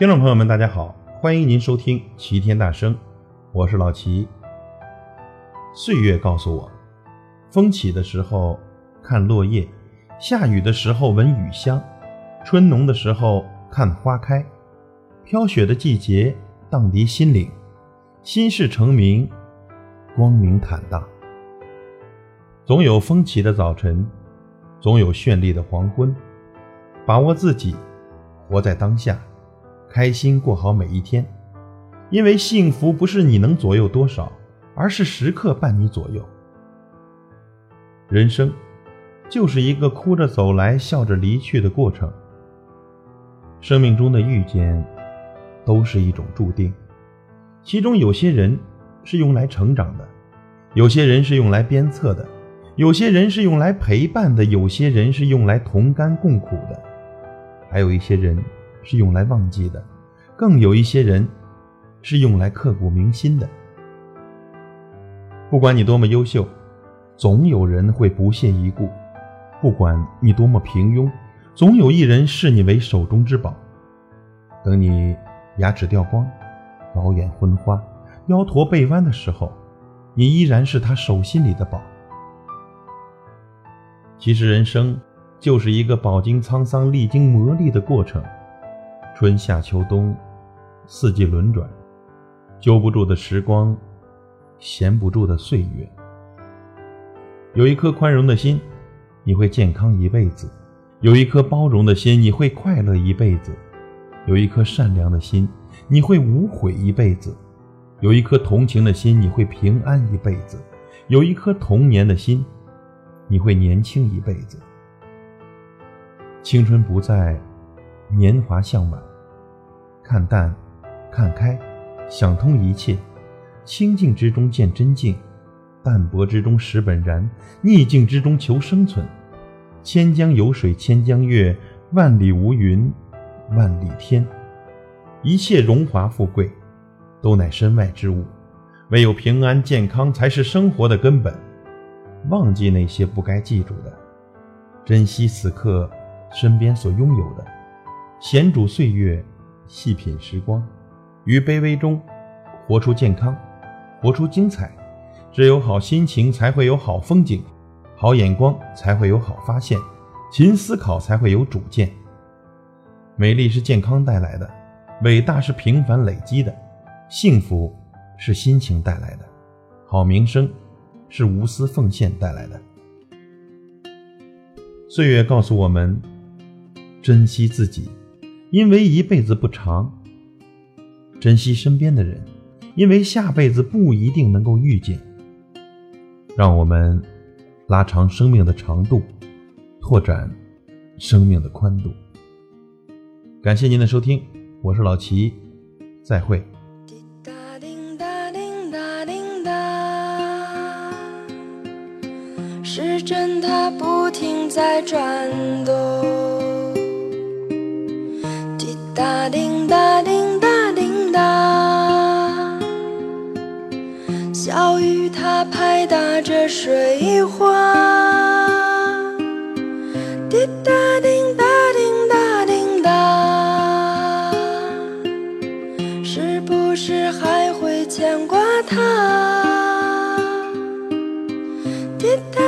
听众朋友们，大家好，欢迎您收听齐天大圣，我是老齐。岁月告诉我，风起的时候看落叶，下雨的时候闻雨香，春浓的时候看花开，飘雪的季节荡涤心灵，心事成明，光明坦荡。总有风起的早晨，总有绚丽的黄昏，把握自己，活在当下。开心过好每一天，因为幸福不是你能左右多少，而是时刻伴你左右。人生就是一个哭着走来，笑着离去的过程。生命中的遇见都是一种注定，其中有些人是用来成长的，有些人是用来鞭策的，有些人是用来陪伴的，有些人是用来同甘共苦的，还有一些人。是用来忘记的，更有一些人是用来刻骨铭心的。不管你多么优秀，总有人会不屑一顾；不管你多么平庸，总有一人视你为手中之宝。等你牙齿掉光、老眼昏花、腰驼背弯的时候，你依然是他手心里的宝。其实，人生就是一个饱经沧桑、历经磨砺的过程。春夏秋冬，四季轮转，揪不住的时光，闲不住的岁月。有一颗宽容的心，你会健康一辈子；有一颗包容的心，你会快乐一辈子；有一颗善良的心，你会无悔一辈子；有一颗同情的心，你会平安一辈子；有一颗童年的心，你会年轻一辈子。青春不在，年华向晚。看淡，看开，想通一切。清静之中见真境，淡泊之中识本然，逆境之中求生存。千江有水千江月，万里无云万里天。一切荣华富贵，都乃身外之物，唯有平安健康才是生活的根本。忘记那些不该记住的，珍惜此刻身边所拥有的，闲煮岁月。细品时光，于卑微中活出健康，活出精彩。只有好心情，才会有好风景；好眼光，才会有好发现；勤思考，才会有主见。美丽是健康带来的，伟大是平凡累积的，幸福是心情带来的，好名声是无私奉献带来的。岁月告诉我们，珍惜自己。因为一辈子不长，珍惜身边的人，因为下辈子不一定能够遇见。让我们拉长生命的长度，拓展生命的宽度。感谢您的收听，我是老齐，再会。时针它不停在转动。雨它拍打着水花。滴答叮答叮答叮答，是不是还会牵挂他？滴答